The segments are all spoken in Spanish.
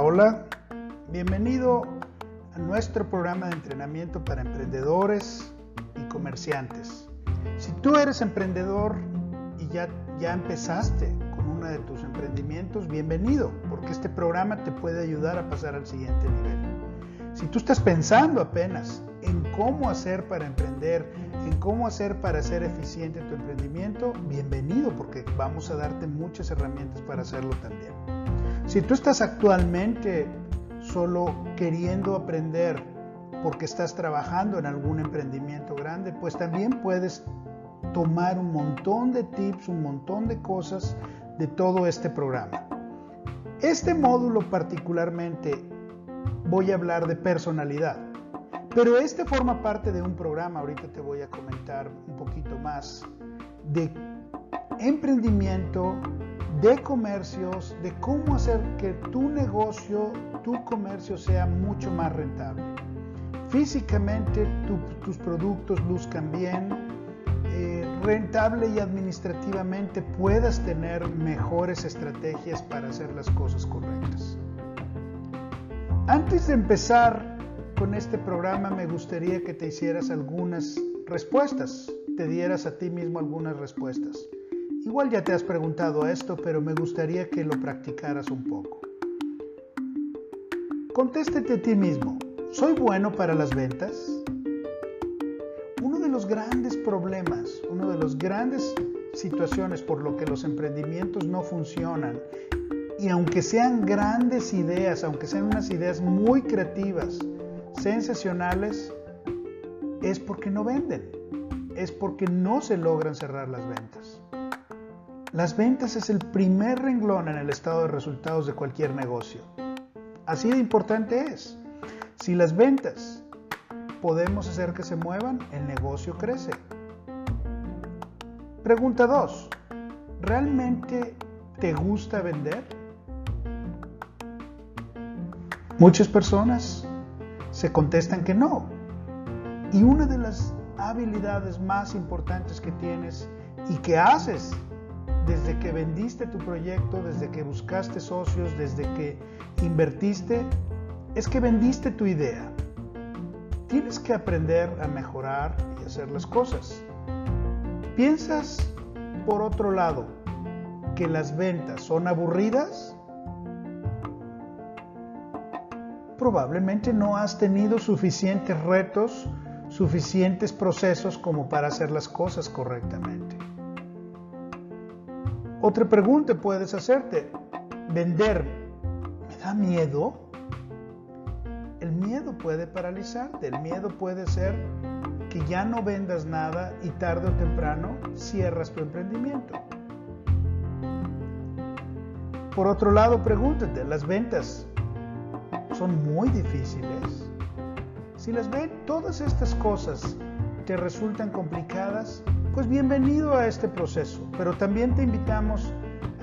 Hola. Bienvenido a nuestro programa de entrenamiento para emprendedores y comerciantes. Si tú eres emprendedor y ya, ya empezaste con uno de tus emprendimientos, bienvenido, porque este programa te puede ayudar a pasar al siguiente nivel. Si tú estás pensando apenas en cómo hacer para emprender, en cómo hacer para ser eficiente tu emprendimiento, bienvenido, porque vamos a darte muchas herramientas para hacerlo también. Si tú estás actualmente solo queriendo aprender porque estás trabajando en algún emprendimiento grande, pues también puedes tomar un montón de tips, un montón de cosas de todo este programa. Este módulo particularmente voy a hablar de personalidad, pero este forma parte de un programa, ahorita te voy a comentar un poquito más, de emprendimiento, de comercios, de cómo hacer que tu negocio, tu comercio sea mucho más rentable. Físicamente tus productos luzcan bien, eh, rentable y administrativamente puedas tener mejores estrategias para hacer las cosas correctas. Antes de empezar con este programa me gustaría que te hicieras algunas respuestas, te dieras a ti mismo algunas respuestas. Igual ya te has preguntado esto, pero me gustaría que lo practicaras un poco. Contéstate a ti mismo, ¿soy bueno para las ventas? Uno de los grandes problemas, una de las grandes situaciones por lo que los emprendimientos no funcionan, y aunque sean grandes ideas, aunque sean unas ideas muy creativas, sensacionales, es porque no venden, es porque no se logran cerrar las ventas. Las ventas es el primer renglón en el estado de resultados de cualquier negocio. Así de importante es. Si las ventas podemos hacer que se muevan, el negocio crece. Pregunta 2. ¿Realmente te gusta vender? Muchas personas se contestan que no. Y una de las habilidades más importantes que tienes y que haces desde que vendiste tu proyecto, desde que buscaste socios, desde que invertiste, es que vendiste tu idea. Tienes que aprender a mejorar y hacer las cosas. ¿Piensas, por otro lado, que las ventas son aburridas? Probablemente no has tenido suficientes retos, suficientes procesos como para hacer las cosas correctamente. Otra pregunta puedes hacerte, ¿vender me da miedo? El miedo puede paralizarte, el miedo puede ser que ya no vendas nada y tarde o temprano cierras tu emprendimiento. Por otro lado, pregúntate, ¿las ventas son muy difíciles? Si las ven, todas estas cosas te resultan complicadas, pues bienvenido a este proceso, pero también te invitamos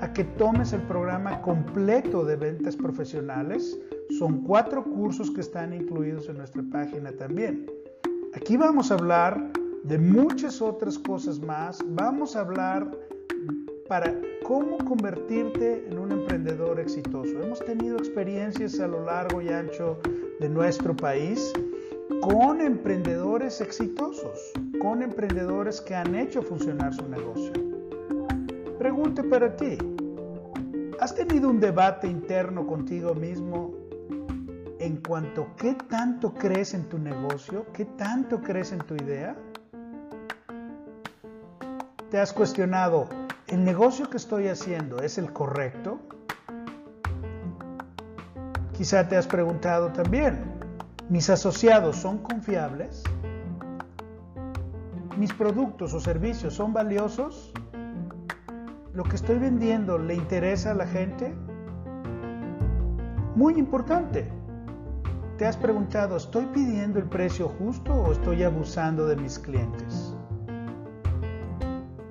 a que tomes el programa completo de ventas profesionales. Son cuatro cursos que están incluidos en nuestra página también. Aquí vamos a hablar de muchas otras cosas más. Vamos a hablar para cómo convertirte en un emprendedor exitoso. Hemos tenido experiencias a lo largo y ancho de nuestro país con emprendedores exitosos, con emprendedores que han hecho funcionar su negocio. Pregunte para ti, ¿has tenido un debate interno contigo mismo en cuanto a qué tanto crees en tu negocio, qué tanto crees en tu idea? ¿Te has cuestionado, ¿el negocio que estoy haciendo es el correcto? Quizá te has preguntado también, ¿mis asociados son confiables? ¿Mis productos o servicios son valiosos? ¿Lo que estoy vendiendo le interesa a la gente? Muy importante. ¿Te has preguntado, ¿estoy pidiendo el precio justo o estoy abusando de mis clientes?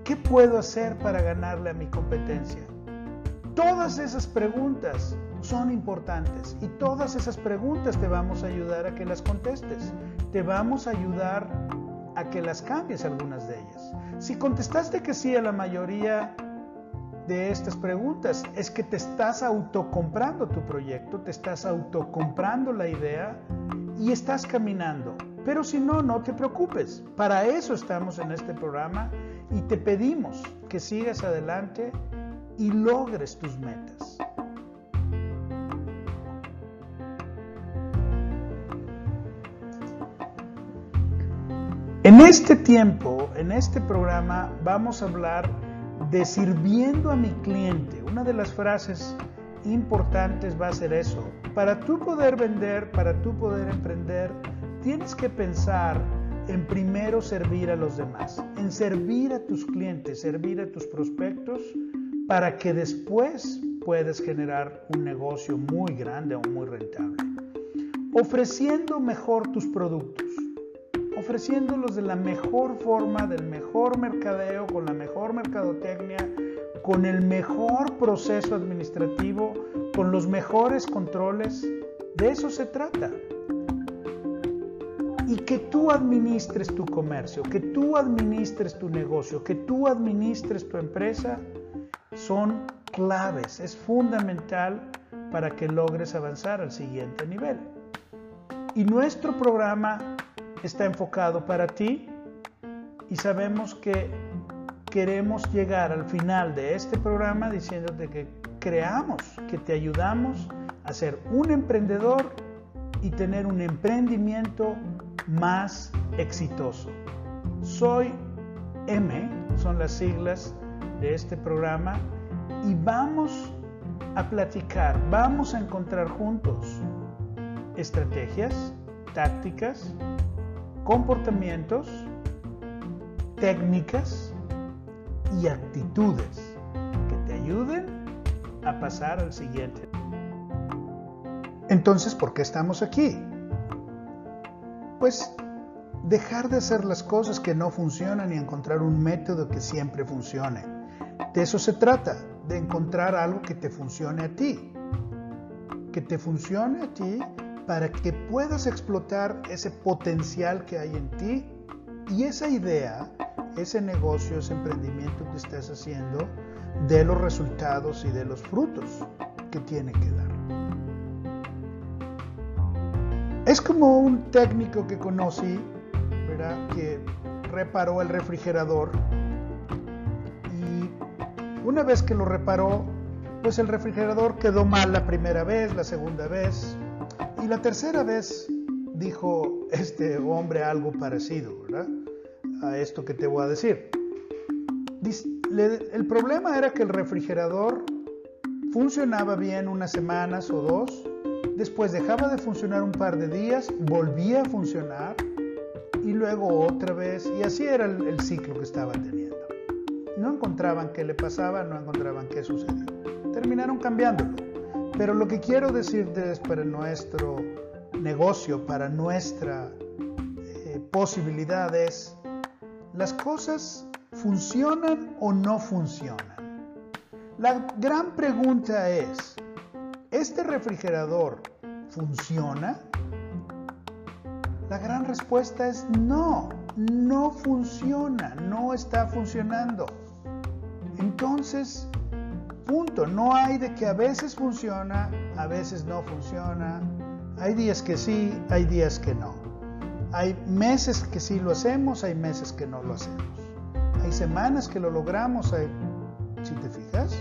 ¿Qué puedo hacer para ganarle a mi competencia? Todas esas preguntas son importantes y todas esas preguntas te vamos a ayudar a que las contestes. Te vamos a ayudar a que las cambies algunas de ellas. Si contestaste que sí a la mayoría de estas preguntas, es que te estás autocomprando tu proyecto, te estás autocomprando la idea y estás caminando. Pero si no, no te preocupes. Para eso estamos en este programa y te pedimos que sigas adelante y logres tus metas. En este tiempo, en este programa, vamos a hablar de sirviendo a mi cliente. Una de las frases importantes va a ser eso. Para tú poder vender, para tú poder emprender, tienes que pensar en primero servir a los demás, en servir a tus clientes, servir a tus prospectos, para que después puedas generar un negocio muy grande o muy rentable. Ofreciendo mejor tus productos ofreciéndolos de la mejor forma, del mejor mercadeo, con la mejor mercadotecnia, con el mejor proceso administrativo, con los mejores controles. De eso se trata. Y que tú administres tu comercio, que tú administres tu negocio, que tú administres tu empresa, son claves, es fundamental para que logres avanzar al siguiente nivel. Y nuestro programa está enfocado para ti y sabemos que queremos llegar al final de este programa diciéndote que creamos, que te ayudamos a ser un emprendedor y tener un emprendimiento más exitoso. Soy M, son las siglas de este programa, y vamos a platicar, vamos a encontrar juntos estrategias, tácticas, comportamientos, técnicas y actitudes que te ayuden a pasar al siguiente. Entonces, ¿por qué estamos aquí? Pues dejar de hacer las cosas que no funcionan y encontrar un método que siempre funcione. De eso se trata, de encontrar algo que te funcione a ti. Que te funcione a ti para que puedas explotar ese potencial que hay en ti y esa idea, ese negocio, ese emprendimiento que estás haciendo, de los resultados y de los frutos que tiene que dar. Es como un técnico que conocí, ¿verdad? que reparó el refrigerador y una vez que lo reparó, pues el refrigerador quedó mal la primera vez, la segunda vez, y la tercera vez dijo este hombre algo parecido. A esto que te voy a decir. El problema era que el refrigerador funcionaba bien unas semanas o dos, después dejaba de funcionar un par de días, volvía a funcionar y luego otra vez, y así era el, el ciclo que estaba teniendo. No encontraban qué le pasaba, no encontraban qué sucedía. Terminaron cambiándolo. Pero lo que quiero decirte es para nuestro negocio, para nuestra eh, posibilidad es, ¿las cosas funcionan o no funcionan? La gran pregunta es, ¿este refrigerador funciona? La gran respuesta es no, no funciona, no está funcionando. Entonces, Punto. No hay de que a veces funciona, a veces no funciona. Hay días que sí, hay días que no. Hay meses que sí lo hacemos, hay meses que no lo hacemos. Hay semanas que lo logramos, si te fijas.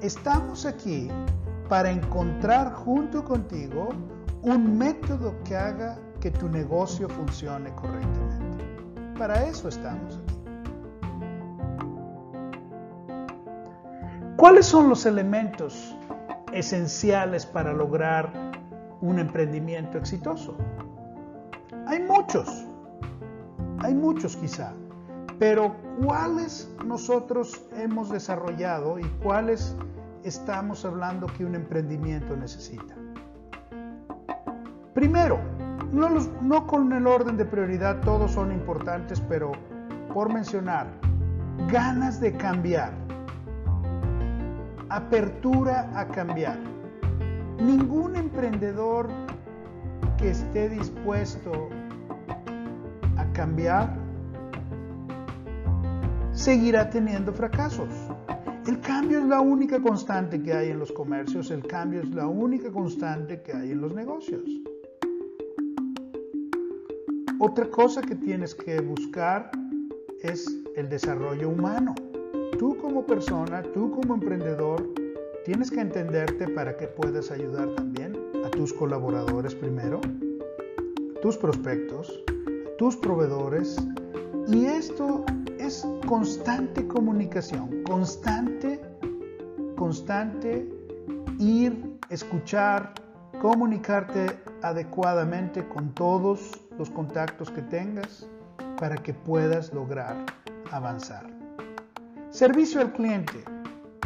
Estamos aquí para encontrar junto contigo un método que haga que tu negocio funcione correctamente. Para eso estamos aquí. ¿Cuáles son los elementos esenciales para lograr un emprendimiento exitoso? Hay muchos, hay muchos quizá, pero ¿cuáles nosotros hemos desarrollado y cuáles estamos hablando que un emprendimiento necesita? Primero, no, no con el orden de prioridad, todos son importantes, pero por mencionar, ganas de cambiar, apertura a cambiar. Ningún emprendedor que esté dispuesto a cambiar seguirá teniendo fracasos. El cambio es la única constante que hay en los comercios, el cambio es la única constante que hay en los negocios. Otra cosa que tienes que buscar es el desarrollo humano. Tú como persona, tú como emprendedor, tienes que entenderte para que puedas ayudar también a tus colaboradores primero, tus prospectos, tus proveedores. Y esto es constante comunicación, constante, constante ir, escuchar, comunicarte adecuadamente con todos los contactos que tengas para que puedas lograr avanzar. Servicio al cliente,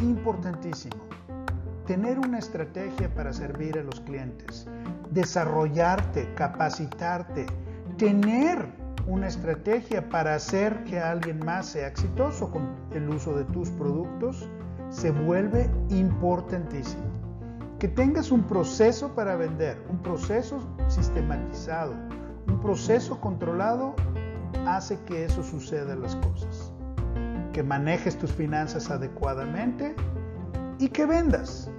importantísimo. Tener una estrategia para servir a los clientes, desarrollarte, capacitarte, tener una estrategia para hacer que alguien más sea exitoso con el uso de tus productos, se vuelve importantísimo. Que tengas un proceso para vender, un proceso sistematizado, un proceso controlado hace que eso suceda las cosas. Que manejes tus finanzas adecuadamente y que vendas.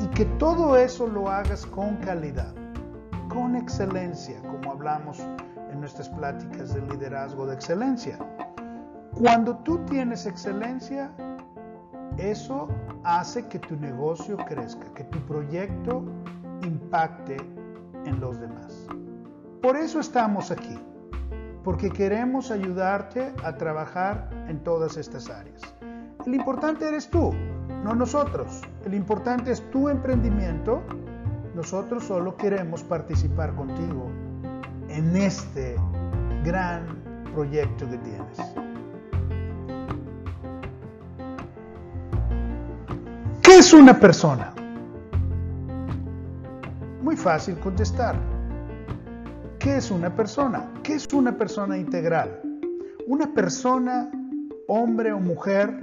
Y que todo eso lo hagas con calidad, con excelencia, como hablamos en nuestras pláticas de liderazgo de excelencia. Cuando tú tienes excelencia, eso hace que tu negocio crezca, que tu proyecto impacte en los demás. Por eso estamos aquí, porque queremos ayudarte a trabajar en todas estas áreas. El importante eres tú, no nosotros. El importante es tu emprendimiento. Nosotros solo queremos participar contigo en este gran proyecto que tienes. ¿Qué es una persona? Muy fácil contestar ¿Qué es una persona? ¿Qué es una persona integral? Una persona, hombre o mujer,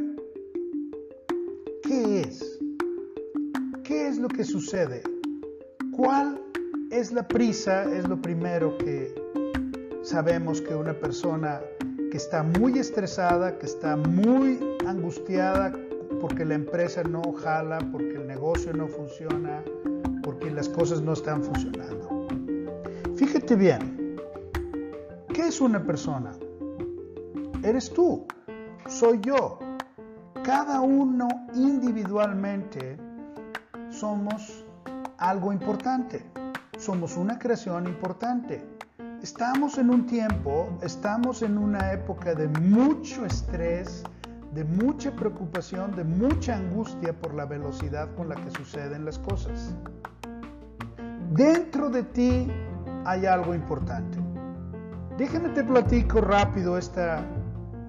¿qué es? ¿Qué es lo que sucede? ¿Cuál es la prisa? Es lo primero que sabemos que una persona que está muy estresada, que está muy angustiada porque la empresa no jala, porque el negocio no funciona, porque las cosas no están funcionando. Fíjate bien, ¿qué es una persona? Eres tú, soy yo. Cada uno individualmente somos algo importante, somos una creación importante. Estamos en un tiempo, estamos en una época de mucho estrés, de mucha preocupación, de mucha angustia por la velocidad con la que suceden las cosas. Dentro de ti hay algo importante. Déjame te platico rápido esta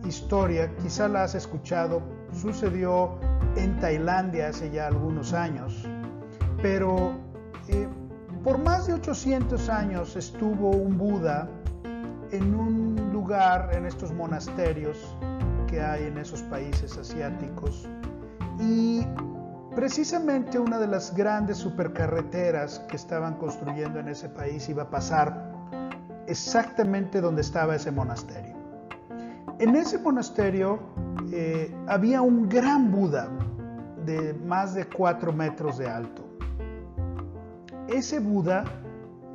historia, quizá la has escuchado, sucedió en Tailandia hace ya algunos años, pero eh, por más de 800 años estuvo un Buda en un lugar, en estos monasterios que hay en esos países asiáticos, y Precisamente una de las grandes supercarreteras que estaban construyendo en ese país iba a pasar exactamente donde estaba ese monasterio. En ese monasterio eh, había un gran Buda de más de cuatro metros de alto. Ese Buda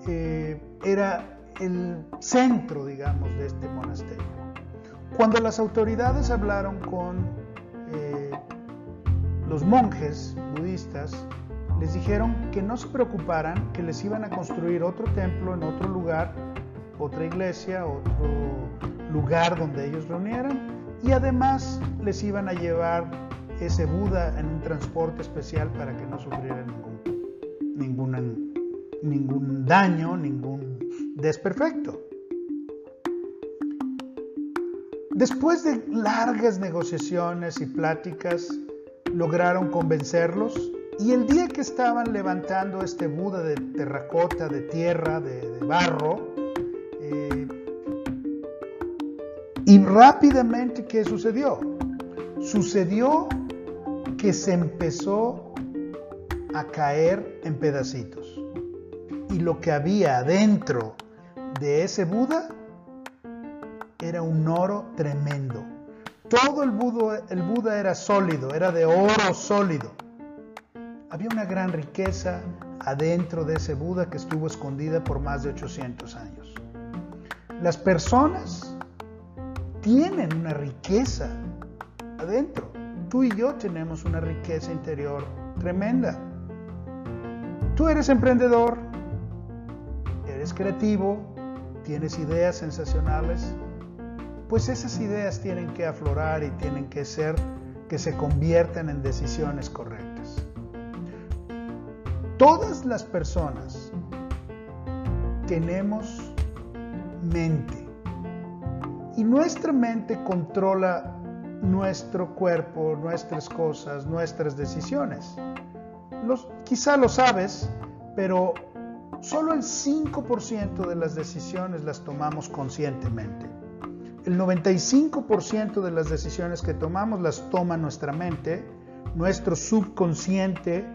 eh, era el centro, digamos, de este monasterio. Cuando las autoridades hablaron con eh, los monjes budistas les dijeron que no se preocuparan, que les iban a construir otro templo en otro lugar, otra iglesia, otro lugar donde ellos reunieran y además les iban a llevar ese Buda en un transporte especial para que no sufrieran ningún, ningún ningún daño, ningún desperfecto. Después de largas negociaciones y pláticas, lograron convencerlos y el día que estaban levantando este Buda de terracota, de tierra, de, barro, y rápidamente, ¿qué sucedió? Sucedió que se empezó a caer en pedacitos. Y lo que había dentro de ese Buda era un oro tremendo. Todo el Buda, el Buda era sólido, era de oro sólido. Había una gran riqueza adentro de ese Buda que estuvo escondida por más de 800 años. Las personas tienen una riqueza adentro. Tú y yo tenemos una riqueza interior tremenda. Tú eres emprendedor, eres creativo, tienes ideas sensacionales, pues esas ideas tienen que aflorar y tienen que ser que se conviertan en decisiones correctas. Todas las personas tenemos mente y nuestra mente controla nuestro cuerpo, nuestras cosas, nuestras decisiones. quizá lo sabes, pero solo el 5% de las decisiones las tomamos conscientemente. El 95% de las decisiones que tomamos las toma nuestra mente, nuestro subconsciente,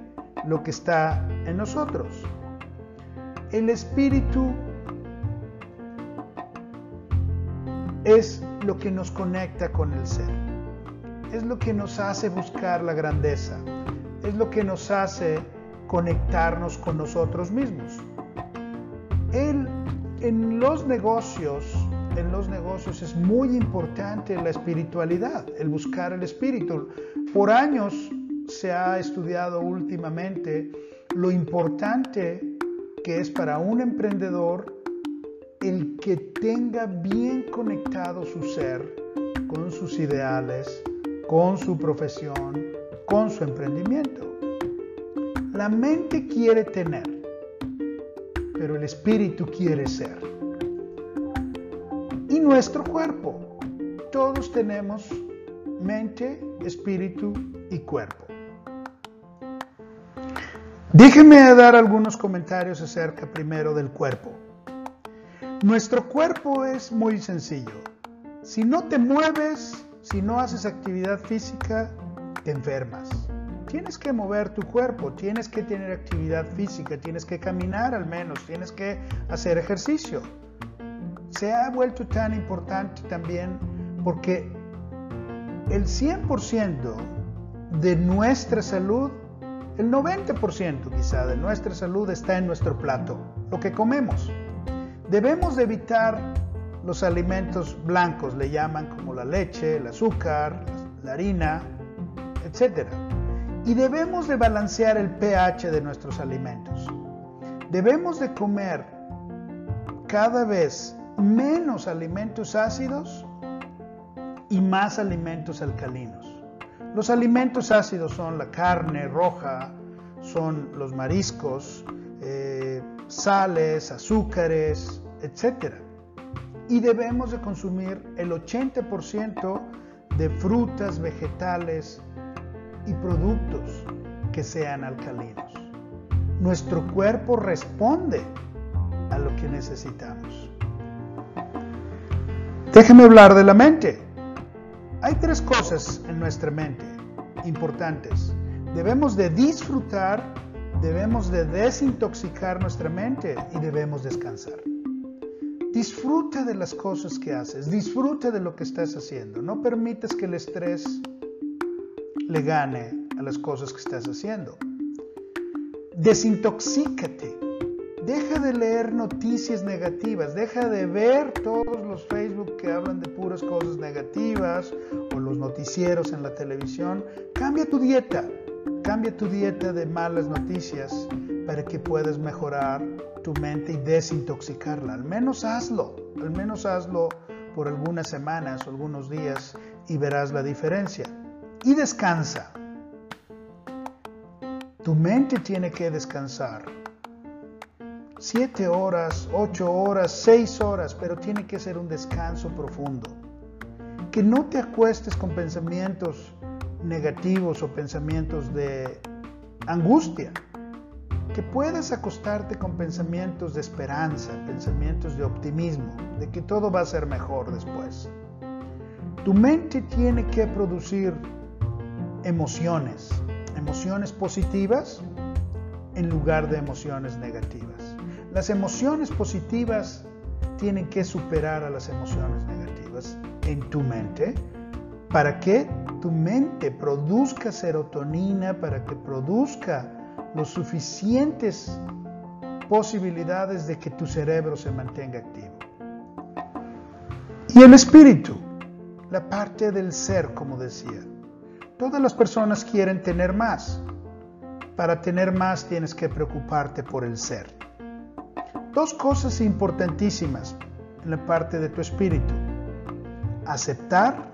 lo que está en nosotros. El espíritu es lo que nos conecta con el ser. Es lo que nos hace buscar la grandeza. Es lo que nos hace conectarnos con nosotros mismos. en los negocios en los negocios es muy importante la espiritualidad, el buscar el espíritu. Por años se ha estudiado últimamente lo importante que es para un emprendedor el que tenga bien conectado su ser con sus ideales, con su profesión, con su emprendimiento. La mente quiere tener, pero el espíritu quiere ser y nuestro cuerpo. Todos tenemos mente, espíritu y cuerpo. Déjenme dar algunos comentarios acerca primero del cuerpo. Nuestro cuerpo es muy sencillo. Si no te mueves, si no haces actividad física, te enfermas. Tienes que mover tu cuerpo, tienes que tener actividad física, tienes que caminar al menos, tienes que hacer ejercicio se ha vuelto tan importante también porque el 100% de nuestra salud, el 90% quizá de nuestra salud está en nuestro plato, lo que comemos. Debemos de evitar los alimentos blancos, le llaman como la leche, el azúcar, la harina, etc. Y debemos de balancear el pH de nuestros alimentos. Debemos de comer cada vez menos alimentos ácidos y más alimentos alcalinos. Los alimentos ácidos son la carne roja, son los mariscos, eh, sales, azúcares, etc. Y debemos de consumir el 80% de frutas, vegetales y productos que sean alcalinos. Nuestro cuerpo responde a lo que necesitamos. Déjeme hablar de la mente. Hay tres cosas en nuestra mente importantes. Debemos de disfrutar, debemos de desintoxicar nuestra mente y debemos descansar. Disfruta de las cosas que haces, disfruta de lo que estás haciendo. No permitas que el estrés le gane a las cosas que estás haciendo. Desintoxícate. Deja de leer noticias negativas, deja de ver todos los Facebook que hablan de puras cosas negativas o los noticieros en la televisión. Cambia tu dieta, cambia tu dieta de malas noticias para que puedas mejorar tu mente y desintoxicarla. Al menos hazlo, al menos hazlo por algunas semanas o algunos días y verás la diferencia. Y descansa. Tu mente tiene que descansar siete horas, ocho horas, seis horas, pero tiene que ser un descanso profundo. Que no te acuestes con pensamientos negativos o pensamientos de angustia. Que puedas acostarte con pensamientos de esperanza, pensamientos de optimismo, de que todo va a ser mejor después. Tu mente tiene que producir emociones, emociones positivas en lugar de emociones negativas. Las emociones positivas tienen que superar a las emociones negativas en tu mente para que tu mente produzca serotonina, para que produzca los suficientes posibilidades de que tu cerebro se mantenga activo. Y el espíritu, la parte del ser, como decía. Todas las personas quieren tener más. Para tener más tienes que preocuparte por el ser. Dos cosas importantísimas en la parte de tu espíritu. Aceptar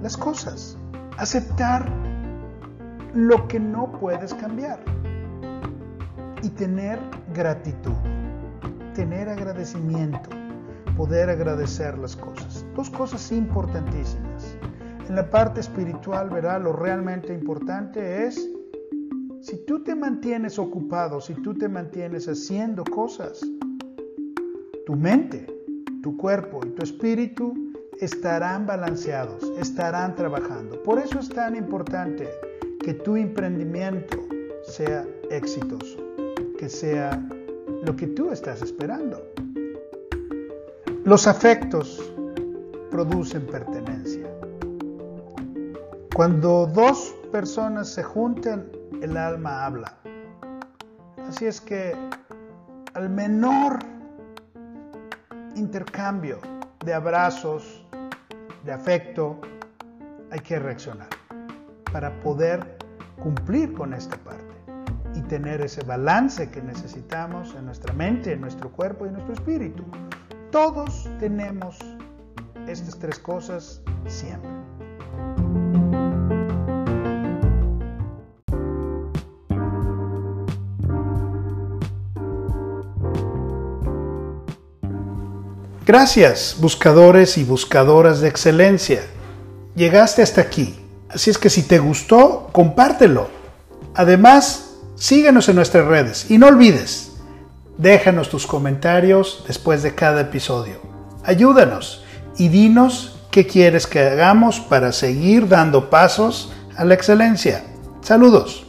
las cosas. Aceptar lo que no puedes cambiar. Y tener gratitud. Tener agradecimiento. Poder agradecer las cosas. Dos cosas importantísimas. En la parte espiritual, verá, lo realmente importante es si tú te mantienes ocupado, si tú te mantienes haciendo cosas, tu mente, tu cuerpo y tu espíritu estarán balanceados, estarán trabajando. Por eso es tan importante que tu emprendimiento sea exitoso, que sea lo que tú estás esperando. Los afectos producen pertenencia. Cuando dos personas se juntan, el alma habla. Así es que al menor intercambio de abrazos, de afecto, hay que reaccionar para poder cumplir con esta parte y tener ese balance que necesitamos en nuestra mente, en nuestro cuerpo y en nuestro espíritu. Todos tenemos estas tres cosas siempre. Gracias, buscadores y buscadoras de excelencia. Llegaste hasta aquí, así es que si te gustó, compártelo. Además, síguenos en nuestras redes y no olvides, déjanos tus comentarios después de cada episodio. Ayúdanos y dinos qué quieres que hagamos para seguir dando pasos a la excelencia. Saludos.